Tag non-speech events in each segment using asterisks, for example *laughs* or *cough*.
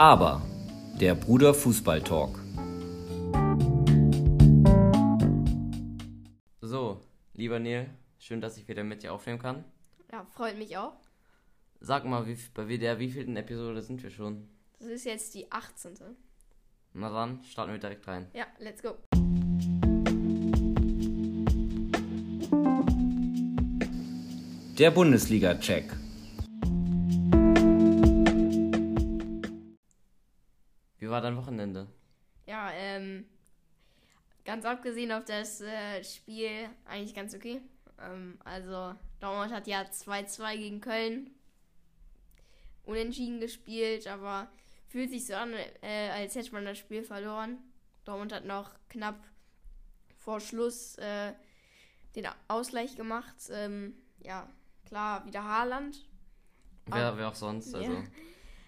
Aber der Bruder Fußball Talk. So, lieber Neil, schön, dass ich wieder mit dir aufnehmen kann. Ja, freut mich auch. Sag mal, wie, bei der wievielten Episode sind wir schon? Das ist jetzt die 18. Na dann, starten wir direkt rein. Ja, let's go. Der Bundesliga-Check. Dein Wochenende? Ja, ähm, ganz abgesehen auf das äh, Spiel eigentlich ganz okay. Ähm, also, Dortmund hat ja 2-2 gegen Köln unentschieden gespielt, aber fühlt sich so an, äh, als hätte man das Spiel verloren. Dortmund hat noch knapp vor Schluss äh, den Ausgleich gemacht. Ähm, ja, klar, wieder Haaland. Wer, wer auch sonst, also. Ja.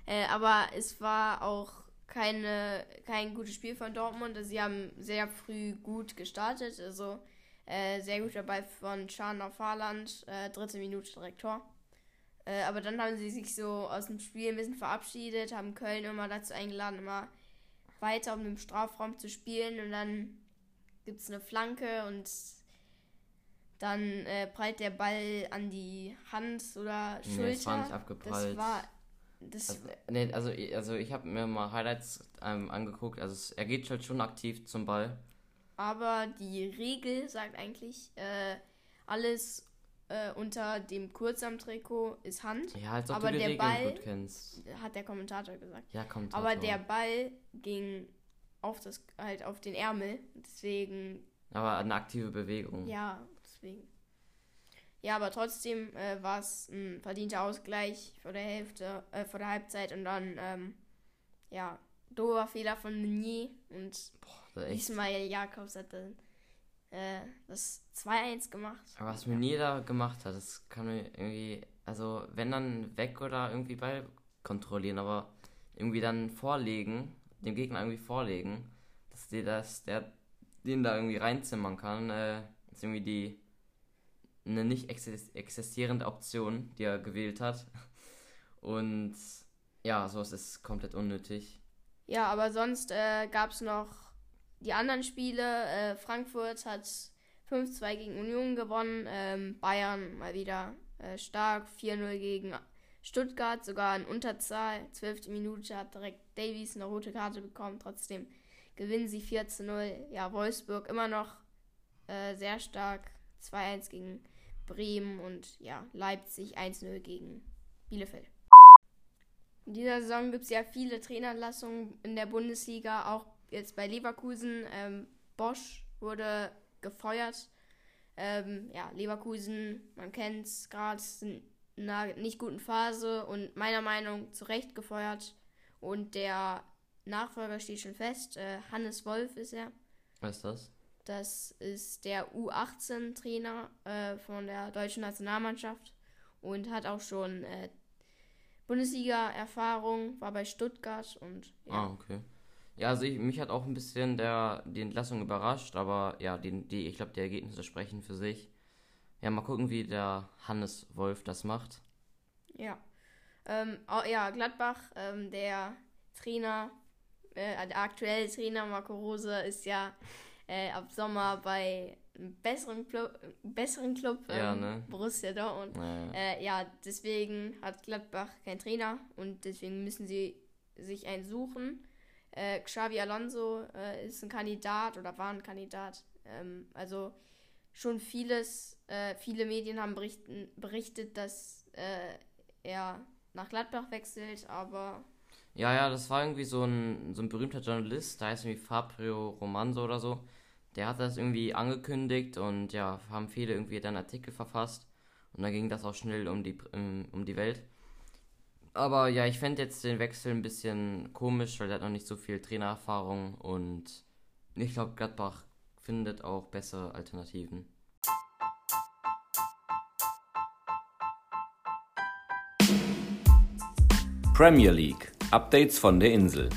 Äh, aber es war auch keine, kein gutes Spiel von Dortmund. Sie haben sehr früh gut gestartet. Also äh, sehr gut dabei von Chan auf Haaland. Äh, dritte Minute direkt Tor. Äh, aber dann haben sie sich so aus dem Spiel ein bisschen verabschiedet, haben Köln immer dazu eingeladen, immer weiter um den Strafraum zu spielen. Und dann gibt es eine Flanke und dann äh, prallt der Ball an die Hand oder Schulter. Nee, das war nicht abgeprallt. Das war. Das also, nee, also, also ich habe mir mal Highlights ähm, angeguckt. Also er geht halt schon aktiv zum Ball. Aber die Regel sagt eigentlich, äh, alles äh, unter dem Kurzarm-Trikot ist Hand. Ja, als ob aber du die der Regeln Ball, gut kennst. Hat der Kommentator gesagt. Ja, Kommentator. Aber der Ball ging auf das halt auf den Ärmel, deswegen. Aber eine aktive Bewegung. Ja, deswegen. Ja, aber trotzdem äh, war es ein verdienter Ausgleich vor der Hälfte, äh, vor der Halbzeit und dann, ähm, ja, dober Fehler von Meunier und Boah, Ismail Jakobs hat dann äh, das 2-1 gemacht. Aber was Meunier da gemacht hat, das kann mir irgendwie, also wenn dann weg oder irgendwie Ball kontrollieren, aber irgendwie dann vorlegen, dem Gegner irgendwie vorlegen, dass der, dass der den da irgendwie reinzimmern kann, äh, ist irgendwie die eine nicht existierende Option, die er gewählt hat. Und ja, sowas ist komplett unnötig. Ja, aber sonst äh, gab es noch die anderen Spiele. Äh, Frankfurt hat 5-2 gegen Union gewonnen. Ähm, Bayern mal wieder äh, stark. 4-0 gegen Stuttgart, sogar in Unterzahl. 12. Minute hat direkt Davies eine rote Karte bekommen. Trotzdem gewinnen sie 4-0. Ja, Wolfsburg immer noch äh, sehr stark. 2-1 gegen Bremen und ja, Leipzig 1-0 gegen Bielefeld. In dieser Saison gibt es ja viele Trainerlassungen in der Bundesliga, auch jetzt bei Leverkusen. Ähm, Bosch wurde gefeuert. Ähm, ja, Leverkusen, man kennt es gerade, in einer nicht guten Phase und meiner Meinung nach zu Recht gefeuert. Und der Nachfolger steht schon fest. Äh, Hannes Wolf ist er. Was ist das? Das ist der U18-Trainer äh, von der deutschen Nationalmannschaft und hat auch schon äh, Bundesliga-Erfahrung, war bei Stuttgart und ja. Ah, okay. Ja, also ich, mich hat auch ein bisschen der, die Entlassung überrascht, aber ja, die, die, ich glaube, die Ergebnisse sprechen für sich. Ja, mal gucken, wie der Hannes Wolf das macht. Ja. Ähm, oh, ja, Gladbach, ähm, der Trainer, äh, der aktuelle Trainer Marco Rose ist ja äh, ab Sommer bei einem besseren Club, besseren Club ähm, ja, ne? Borussia Dortmund. Ja, ja. Äh, ja, deswegen hat Gladbach keinen Trainer und deswegen müssen sie sich einen suchen. Äh, Xavi Alonso äh, ist ein Kandidat oder war ein Kandidat. Ähm, also schon vieles, äh, viele Medien haben berichten, berichtet, dass äh, er nach Gladbach wechselt, aber. Ja, ja, das war irgendwie so ein, so ein berühmter Journalist, da heißt irgendwie Fabio Romanzo oder so. Der hat das irgendwie angekündigt und ja, haben viele irgendwie dann Artikel verfasst. Und dann ging das auch schnell um die, um die Welt. Aber ja, ich fände jetzt den Wechsel ein bisschen komisch, weil er hat noch nicht so viel Trainererfahrung und ich glaube, Gladbach findet auch bessere Alternativen. Premier League. Updates von der Insel.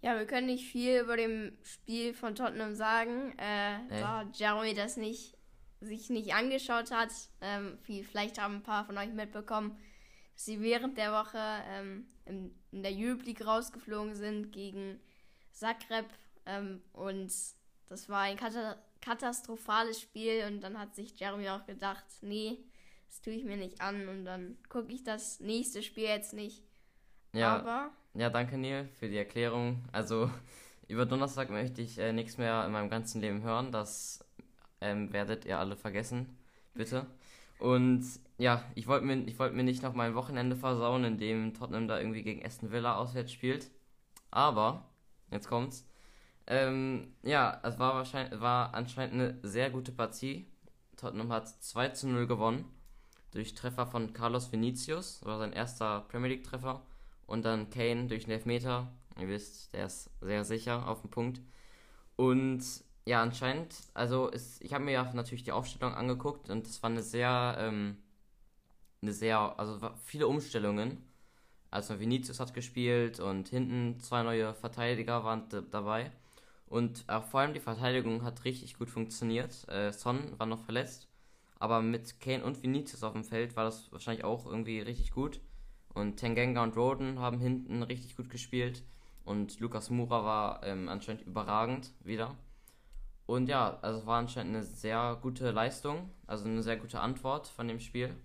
Ja, wir können nicht viel über dem Spiel von Tottenham sagen, äh, da Jeremy das nicht sich nicht angeschaut hat, ähm, wie vielleicht haben ein paar von euch mitbekommen, sie während der Woche ähm, in, in, der Europe League rausgeflogen sind gegen Zagreb ähm, und das war ein katastrophales Spiel und dann hat sich Jeremy auch gedacht, nee, das tue ich mir nicht an und dann gucke ich das nächste Spiel jetzt nicht. Ja, Aber ja, danke Neil für die Erklärung. Also *laughs* über Donnerstag möchte ich äh, nichts mehr in meinem ganzen Leben hören. Das ähm, werdet ihr alle vergessen, bitte. Und ja, ich wollte mir, wollt mir nicht noch mein Wochenende versauen, indem Tottenham da irgendwie gegen Aston Villa auswärts spielt. Aber, jetzt kommt's. Ähm, ja, es war, wahrscheinlich, war anscheinend eine sehr gute Partie. Tottenham hat 2 zu 0 gewonnen. Durch Treffer von Carlos Vinicius. Das war sein erster Premier League Treffer. Und dann Kane durch einen Elfmeter. Ihr wisst, der ist sehr sicher auf dem Punkt. Und ja, anscheinend, also ist, ich habe mir ja natürlich die Aufstellung angeguckt und es war eine sehr, ähm, eine sehr, also viele Umstellungen. Also Vinicius hat gespielt und hinten zwei neue Verteidiger waren dabei. Und auch vor allem die Verteidigung hat richtig gut funktioniert. Äh, Son war noch verletzt, aber mit Kane und Vinicius auf dem Feld war das wahrscheinlich auch irgendwie richtig gut. Und Tengenga und Roden haben hinten richtig gut gespielt. Und Lukas Mura war ähm, anscheinend überragend wieder. Und ja, also es war anscheinend eine sehr gute Leistung, also eine sehr gute Antwort von dem Spiel.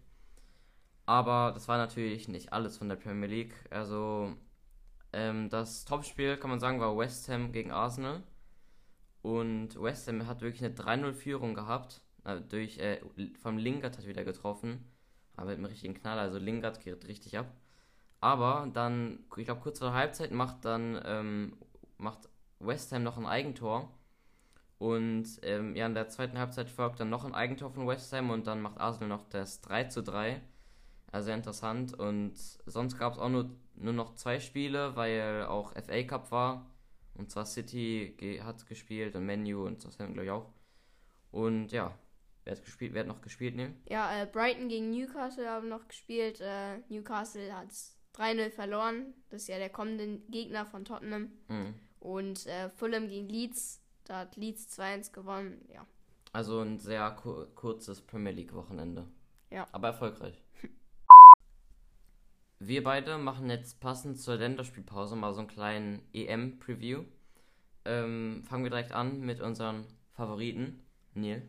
Aber das war natürlich nicht alles von der Premier League. Also ähm, das Topspiel, kann man sagen, war West Ham gegen Arsenal. Und West Ham hat wirklich eine 3-0-Führung gehabt. Äh, durch, äh, vom Lingard hat wieder getroffen. Aber mit einem richtigen Knall, also Lingard geht richtig ab. Aber dann, ich glaube, kurz vor der Halbzeit macht dann ähm, macht West Ham noch ein Eigentor. Und ähm, ja, in der zweiten Halbzeit folgt dann noch ein Eigentor von West Ham und dann macht Arsenal noch das 3 zu 3. Also sehr interessant. Und sonst gab es auch nur, nur noch zwei Spiele, weil auch FA Cup war. Und zwar City hat gespielt und Menu und das haben glaube ich auch. Und ja, wer hat gespielt, wer hat noch gespielt, ne? Ja, äh, Brighton gegen Newcastle haben noch gespielt. Äh, Newcastle hat 3-0 verloren. Das ist ja der kommende Gegner von Tottenham. Mhm. Und äh, Fulham gegen Leeds da hat Leeds 2-1 gewonnen, ja. Also ein sehr kur kurzes Premier League-Wochenende. Ja. Aber erfolgreich. *laughs* Wir beide machen jetzt passend zur Länderspielpause mal so einen kleinen EM-Preview. Ähm, fangen wir direkt an mit unseren Favoriten. Neil?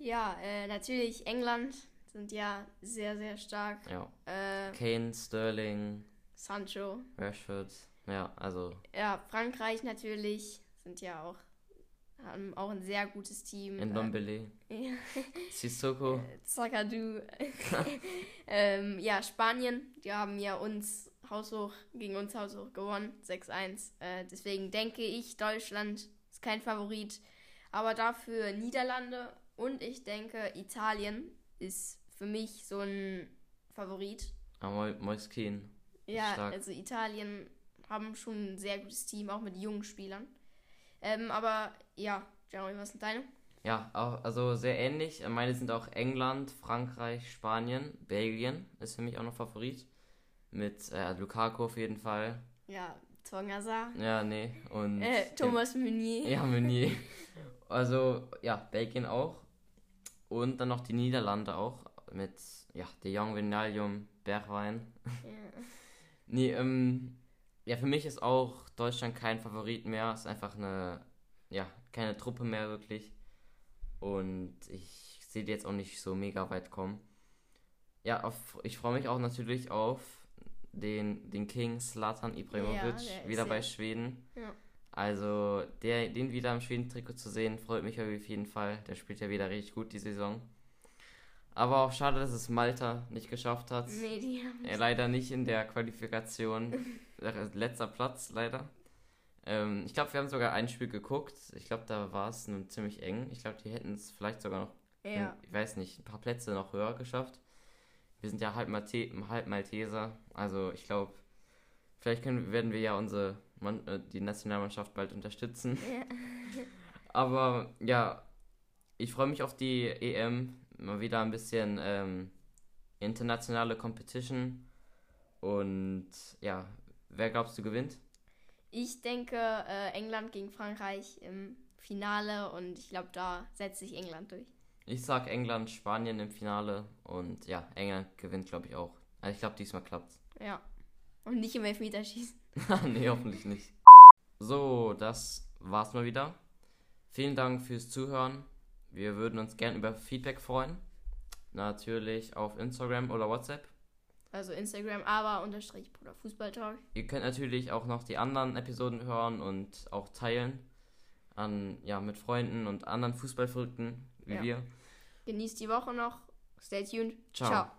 Ja, äh, natürlich England sind ja sehr, sehr stark. Ja. Äh, Kane, Sterling, Sancho, Rashford. Ja, also. Ja, Frankreich natürlich sind ja auch haben auch ein sehr gutes Team. In Ndombele. Ja. *laughs* Sissoko. Äh, Zakadu. *laughs* ähm, ja, Spanien, die haben ja uns haushoch, gegen uns haushoch gewonnen, 6-1. Äh, deswegen denke ich, Deutschland ist kein Favorit. Aber dafür Niederlande und ich denke, Italien ist für mich so ein Favorit. Aber Moiskin. Ja, Stark. also Italien haben schon ein sehr gutes Team, auch mit jungen Spielern. Ähm, aber ja, Jeremy, was sind deine? Ja, auch, also sehr ähnlich. Meine sind auch England, Frankreich, Spanien, Belgien ist für mich auch noch Favorit. Mit äh, Lukaku auf jeden Fall. Ja, Tongaza. Ja, nee. Und äh, Thomas Meunier. Ja, Meunier. Also, ja, Belgien auch. Und dann noch die Niederlande auch. Mit, ja, De Jong, Vinalium, Bergwein. Ja. nee, ähm, ja, für mich ist auch Deutschland kein Favorit mehr. Es ist einfach eine, ja, keine Truppe mehr wirklich. Und ich sehe die jetzt auch nicht so mega weit kommen. Ja, auf, ich freue mich auch natürlich auf den, den King Slatan Ibrahimovic ja, wieder bei Schweden. Ja. Also der, den wieder im Schweden-Trikot zu sehen, freut mich auf jeden Fall. Der spielt ja wieder richtig gut die Saison. Aber auch schade, dass es Malta nicht geschafft hat. Nee, die haben er leider nicht in der Qualifikation. *laughs* Letzter Platz, leider. Ähm, ich glaube, wir haben sogar ein Spiel geguckt. Ich glaube, da war es nun ziemlich eng. Ich glaube, die hätten es vielleicht sogar noch, ja. ich weiß nicht, ein paar Plätze noch höher geschafft. Wir sind ja halb, Malte halb Malteser. Also ich glaube, vielleicht können, werden wir ja unsere Man äh, die Nationalmannschaft bald unterstützen. Ja. *laughs* Aber ja, ich freue mich auf die EM mal wieder ein bisschen ähm, internationale Competition. Und ja, wer glaubst du gewinnt? Ich denke äh, England gegen Frankreich im Finale und ich glaube, da setzt sich England durch. Ich sag England, Spanien im Finale und ja, England gewinnt, glaube ich, auch. Also ich glaube, diesmal klappt's. Ja. Und nicht im Elfmeterschießen. *laughs* nee, hoffentlich nicht. So, das war's mal wieder. Vielen Dank fürs Zuhören. Wir würden uns gern über Feedback freuen. Natürlich auf Instagram oder WhatsApp. Also Instagram, aber unterstrich Bruder Fußballtalk. Ihr könnt natürlich auch noch die anderen Episoden hören und auch teilen. An, ja, mit Freunden und anderen Fußballverrückten wie Ja. wir. Genießt die Woche noch. Stay tuned. Ciao. Ciao.